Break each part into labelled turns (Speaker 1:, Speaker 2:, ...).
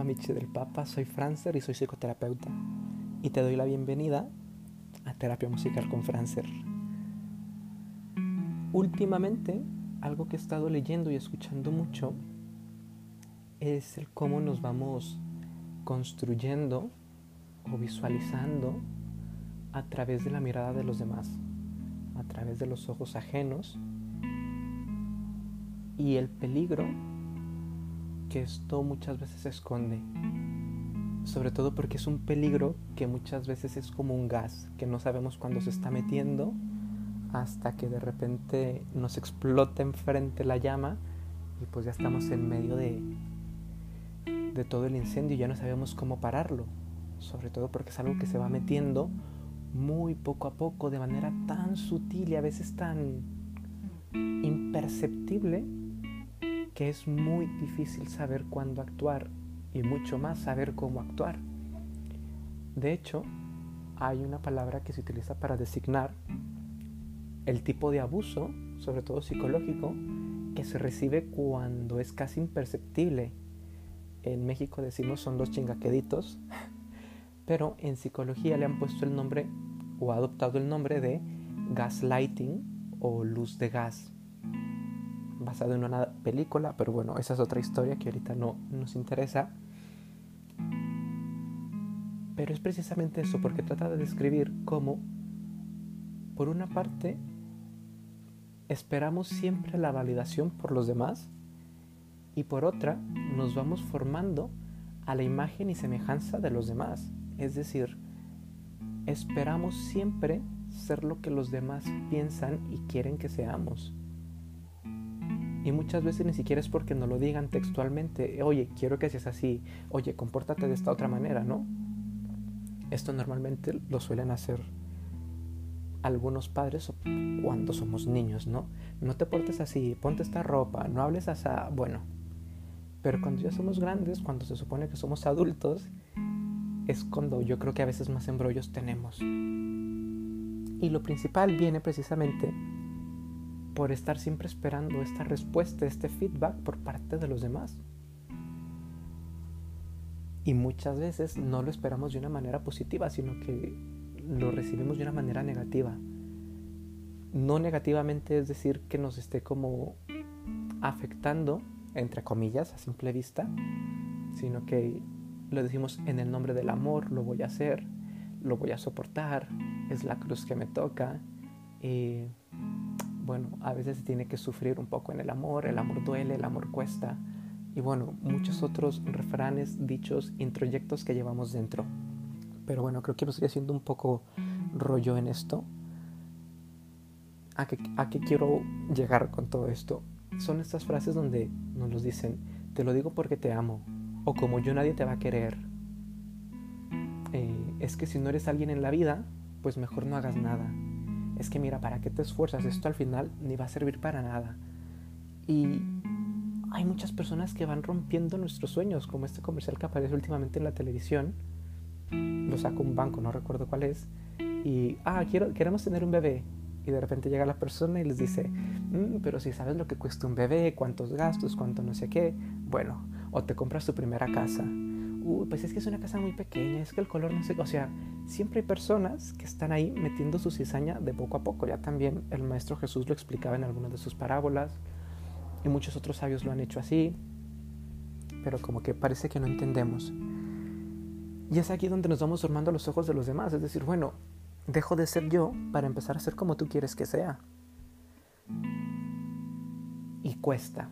Speaker 1: arroba Michi del Papa, soy Francer y soy psicoterapeuta. Y te doy la bienvenida a Terapia Musical con Francer. Últimamente, algo que he estado leyendo y escuchando mucho es el cómo nos vamos construyendo o visualizando a través de la mirada de los demás, a través de los ojos ajenos y el peligro que esto muchas veces se esconde. Sobre todo porque es un peligro que muchas veces es como un gas, que no sabemos cuándo se está metiendo hasta que de repente nos explota enfrente la llama y pues ya estamos en medio de, de todo el incendio y ya no sabemos cómo pararlo. Sobre todo porque es algo que se va metiendo muy poco a poco, de manera tan sutil y a veces tan imperceptible que es muy difícil saber cuándo actuar y mucho más saber cómo actuar. De hecho, hay una palabra que se utiliza para designar el tipo de abuso, sobre todo psicológico, que se recibe cuando es casi imperceptible. En México decimos son los chingaqueditos, pero en psicología le han puesto el nombre o ha adoptado el nombre de gaslighting o luz de gas basado en una película, pero bueno, esa es otra historia que ahorita no nos interesa. Pero es precisamente eso, porque trata de describir cómo, por una parte, esperamos siempre la validación por los demás y por otra, nos vamos formando a la imagen y semejanza de los demás. Es decir, esperamos siempre ser lo que los demás piensan y quieren que seamos. Y muchas veces ni siquiera es porque no lo digan textualmente, oye, quiero que seas así, oye, compórtate de esta otra manera, ¿no? Esto normalmente lo suelen hacer algunos padres cuando somos niños, ¿no? No te portes así, ponte esta ropa, no hables así, bueno. Pero cuando ya somos grandes, cuando se supone que somos adultos, es cuando yo creo que a veces más embrollos tenemos. Y lo principal viene precisamente por estar siempre esperando esta respuesta, este feedback por parte de los demás. Y muchas veces no lo esperamos de una manera positiva, sino que lo recibimos de una manera negativa. No negativamente es decir que nos esté como afectando, entre comillas, a simple vista, sino que lo decimos en el nombre del amor, lo voy a hacer, lo voy a soportar, es la cruz que me toca. Y bueno, a veces se tiene que sufrir un poco en el amor, el amor duele, el amor cuesta, y bueno, muchos otros refranes, dichos, introyectos que llevamos dentro. Pero bueno, creo que lo estoy haciendo un poco rollo en esto. ¿A qué, ¿A qué quiero llegar con todo esto? Son estas frases donde nos los dicen, te lo digo porque te amo, o como yo nadie te va a querer. Eh, es que si no eres alguien en la vida, pues mejor no hagas nada es que mira, ¿para qué te esfuerzas? Esto al final ni va a servir para nada. Y hay muchas personas que van rompiendo nuestros sueños, como este comercial que aparece últimamente en la televisión. Lo saca un banco, no recuerdo cuál es. Y, ah, quiero, queremos tener un bebé. Y de repente llega la persona y les dice, mm, pero si sabes lo que cuesta un bebé, cuántos gastos, cuánto no sé qué, bueno, o te compras tu primera casa pues es que es una casa muy pequeña, es que el color no sé, o sea, siempre hay personas que están ahí metiendo su cizaña de poco a poco. Ya también el Maestro Jesús lo explicaba en algunas de sus parábolas y muchos otros sabios lo han hecho así, pero como que parece que no entendemos. Y es aquí donde nos vamos formando los ojos de los demás, es decir, bueno, dejo de ser yo para empezar a ser como tú quieres que sea. Y cuesta,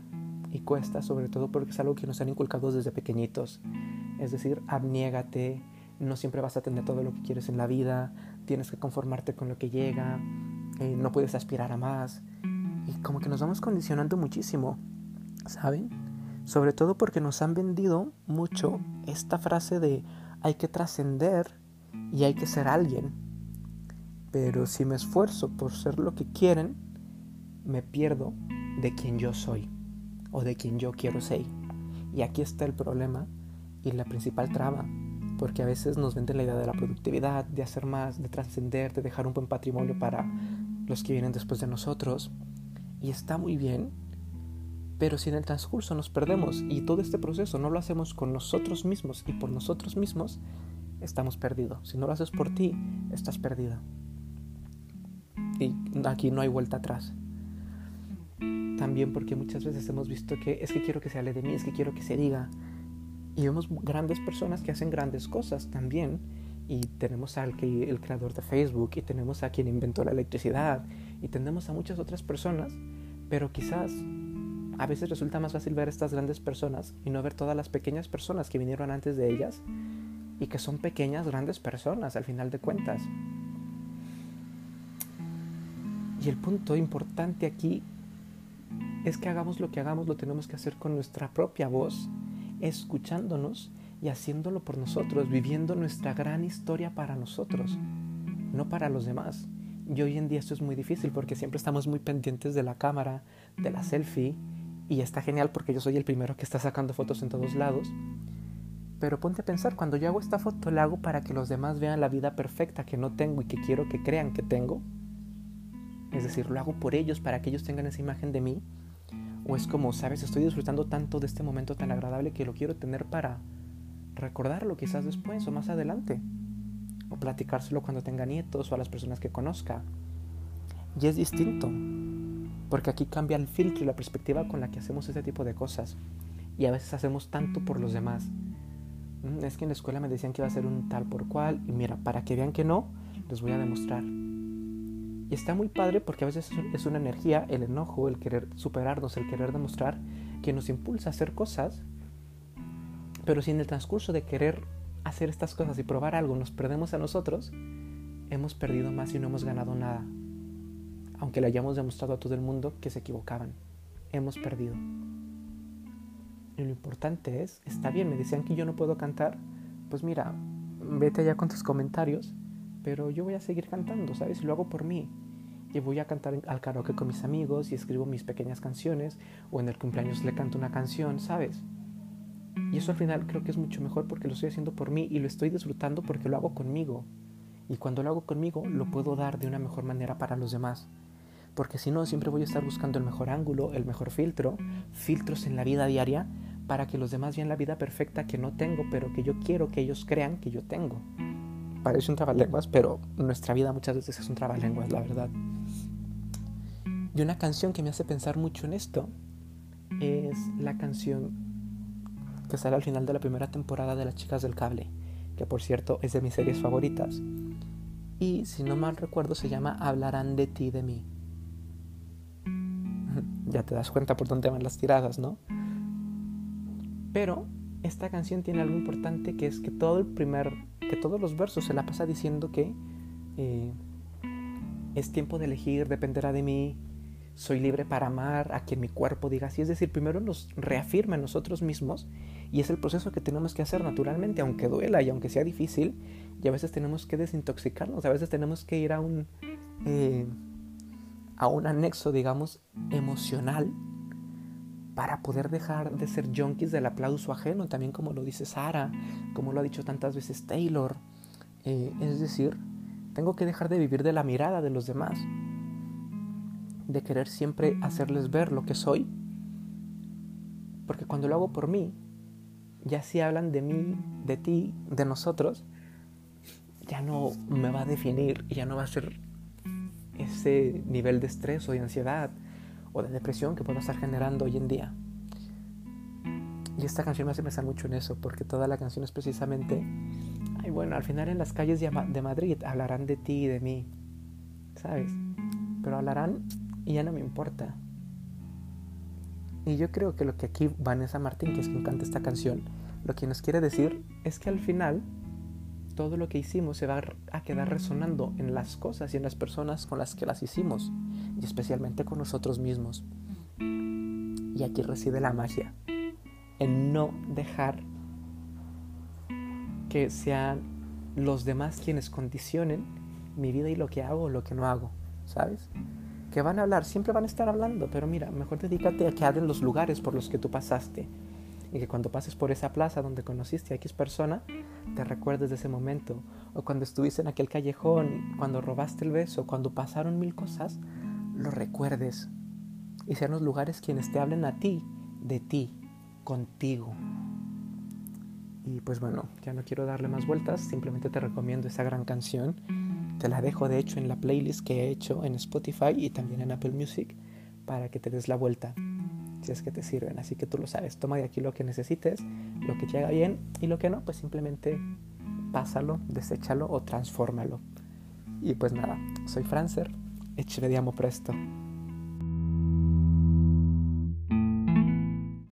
Speaker 1: y cuesta sobre todo porque es algo que nos han inculcado desde pequeñitos. Es decir, abniégate, no siempre vas a tener todo lo que quieres en la vida, tienes que conformarte con lo que llega, eh, no puedes aspirar a más. Y como que nos vamos condicionando muchísimo, ¿saben? Sobre todo porque nos han vendido mucho esta frase de hay que trascender y hay que ser alguien. Pero si me esfuerzo por ser lo que quieren, me pierdo de quien yo soy o de quien yo quiero ser. Y aquí está el problema y la principal traba, porque a veces nos venden la idea de la productividad, de hacer más, de trascender, de dejar un buen patrimonio para los que vienen después de nosotros. Y está muy bien, Pero si en el transcurso nos perdemos y todo este proceso no lo hacemos con nosotros mismos y por nosotros mismos, estamos perdidos. Si no lo haces por ti, estás perdida. Y aquí no hay vuelta atrás. También porque muchas veces hemos visto que es que quiero que se hable de mí, es que quiero que se diga. Y vemos grandes personas que hacen grandes cosas también. Y tenemos al que, el creador de Facebook, y tenemos a quien inventó la electricidad, y tenemos a muchas otras personas, pero quizás a veces resulta más fácil ver estas grandes personas y no ver todas las pequeñas personas que vinieron antes de ellas y que son pequeñas, grandes personas al final de cuentas. Y el punto importante aquí es que hagamos lo que hagamos, lo tenemos que hacer con nuestra propia voz, escuchándonos y haciéndolo por nosotros, viviendo nuestra gran historia para nosotros, no para los demás. Y hoy en día esto es muy difícil porque siempre estamos muy pendientes de la cámara, de la selfie y está genial porque yo soy el primero que está sacando fotos en todos lados. Pero ponte a pensar, cuando yo hago esta foto, ¿la hago para que los demás vean la vida perfecta que no tengo y que quiero que crean que tengo? Es decir, ¿lo hago por ellos para que ellos tengan esa imagen de mí? ¿O es como, sabes, estoy disfrutando tanto de este momento tan agradable que lo quiero tener para recordarlo quizás después o más adelante? O platicárselo cuando tenga nietos o a las personas que conozca. Y es distinto. Porque aquí cambia el filtro y la perspectiva con la que hacemos este tipo de cosas. Y a veces hacemos tanto por los demás. Mm, es que en la escuela me decían que iba a ser un tal por cual. Y mira, para que vean que no, les voy a demostrar. Y está muy padre porque a veces es una energía, el enojo, el querer superarnos, el querer demostrar, que nos impulsa a hacer cosas. Pero si en el transcurso de querer hacer estas cosas y probar algo nos perdemos a nosotros, hemos perdido más y no hemos ganado nada aunque le hayamos demostrado a todo el mundo que se equivocaban. Hemos perdido. Y lo importante es, está bien, me decían que yo no puedo cantar, pues mira, vete allá con tus comentarios, pero yo voy a seguir cantando, ¿sabes? Lo hago por mí. Y voy a cantar al karaoke con mis amigos y escribo mis pequeñas canciones, o en el cumpleaños le canto una canción, ¿sabes? Y eso al final creo que es mucho mejor porque lo estoy haciendo por mí y lo estoy disfrutando porque lo hago conmigo. Y cuando lo hago conmigo, lo puedo dar de una mejor manera para los demás porque si no siempre voy a estar buscando el mejor ángulo, el mejor filtro, filtros en la vida diaria para que los demás vean la vida perfecta que no tengo, pero que yo quiero que ellos crean que yo tengo. Parece un trabalenguas, pero nuestra vida muchas veces es un trabalenguas, la verdad. Y una canción que me hace pensar mucho en esto es la canción que sale al final de la primera temporada de Las Chicas del Cable, que por cierto es de mis series favoritas. Y si no mal recuerdo se llama Hablarán de ti de mí ya te das cuenta por dónde van las tiradas, ¿no? Pero esta canción tiene algo importante que es que todo el primer, que todos los versos se la pasa diciendo que eh, es tiempo de elegir, dependerá de mí, soy libre para amar a quien mi cuerpo diga así. Es decir, primero nos reafirma en nosotros mismos y es el proceso que tenemos que hacer naturalmente, aunque duela y aunque sea difícil. Y a veces tenemos que desintoxicarnos, a veces tenemos que ir a un... Eh, a un anexo, digamos, emocional para poder dejar de ser junkies del aplauso ajeno, también como lo dice Sara, como lo ha dicho tantas veces Taylor. Eh, es decir, tengo que dejar de vivir de la mirada de los demás, de querer siempre hacerles ver lo que soy, porque cuando lo hago por mí, ya si hablan de mí, de ti, de nosotros, ya no me va a definir, ya no va a ser ese nivel de estrés o de ansiedad o de depresión que puedo estar generando hoy en día. Y esta canción me hace pensar mucho en eso, porque toda la canción es precisamente, ay bueno, al final en las calles de Madrid hablarán de ti y de mí, ¿sabes? Pero hablarán y ya no me importa. Y yo creo que lo que aquí Vanessa Martín, que es quien canta esta canción, lo que nos quiere decir es que al final todo lo que hicimos se va a quedar resonando en las cosas y en las personas con las que las hicimos, y especialmente con nosotros mismos. Y aquí reside la magia, en no dejar que sean los demás quienes condicionen mi vida y lo que hago o lo que no hago, ¿sabes? Que van a hablar, siempre van a estar hablando, pero mira, mejor dedícate a que hablen los lugares por los que tú pasaste, y que cuando pases por esa plaza donde conociste a X persona, te recuerdes de ese momento. O cuando estuviste en aquel callejón, cuando robaste el beso, cuando pasaron mil cosas, lo recuerdes. y sean los lugares quienes te hablen a ti, de ti, contigo. Y pues bueno, ya no quiero darle más vueltas, simplemente te recomiendo esa gran canción. Te la dejo de hecho en la playlist que he hecho en Spotify y también en Apple Music para que te des la vuelta es que te sirven. Así que tú lo sabes, toma de aquí lo que necesites, lo que te haga bien y lo que no, pues simplemente pásalo, deséchalo o transfórmalo. Y pues nada, soy Francer e ci vediamo presto.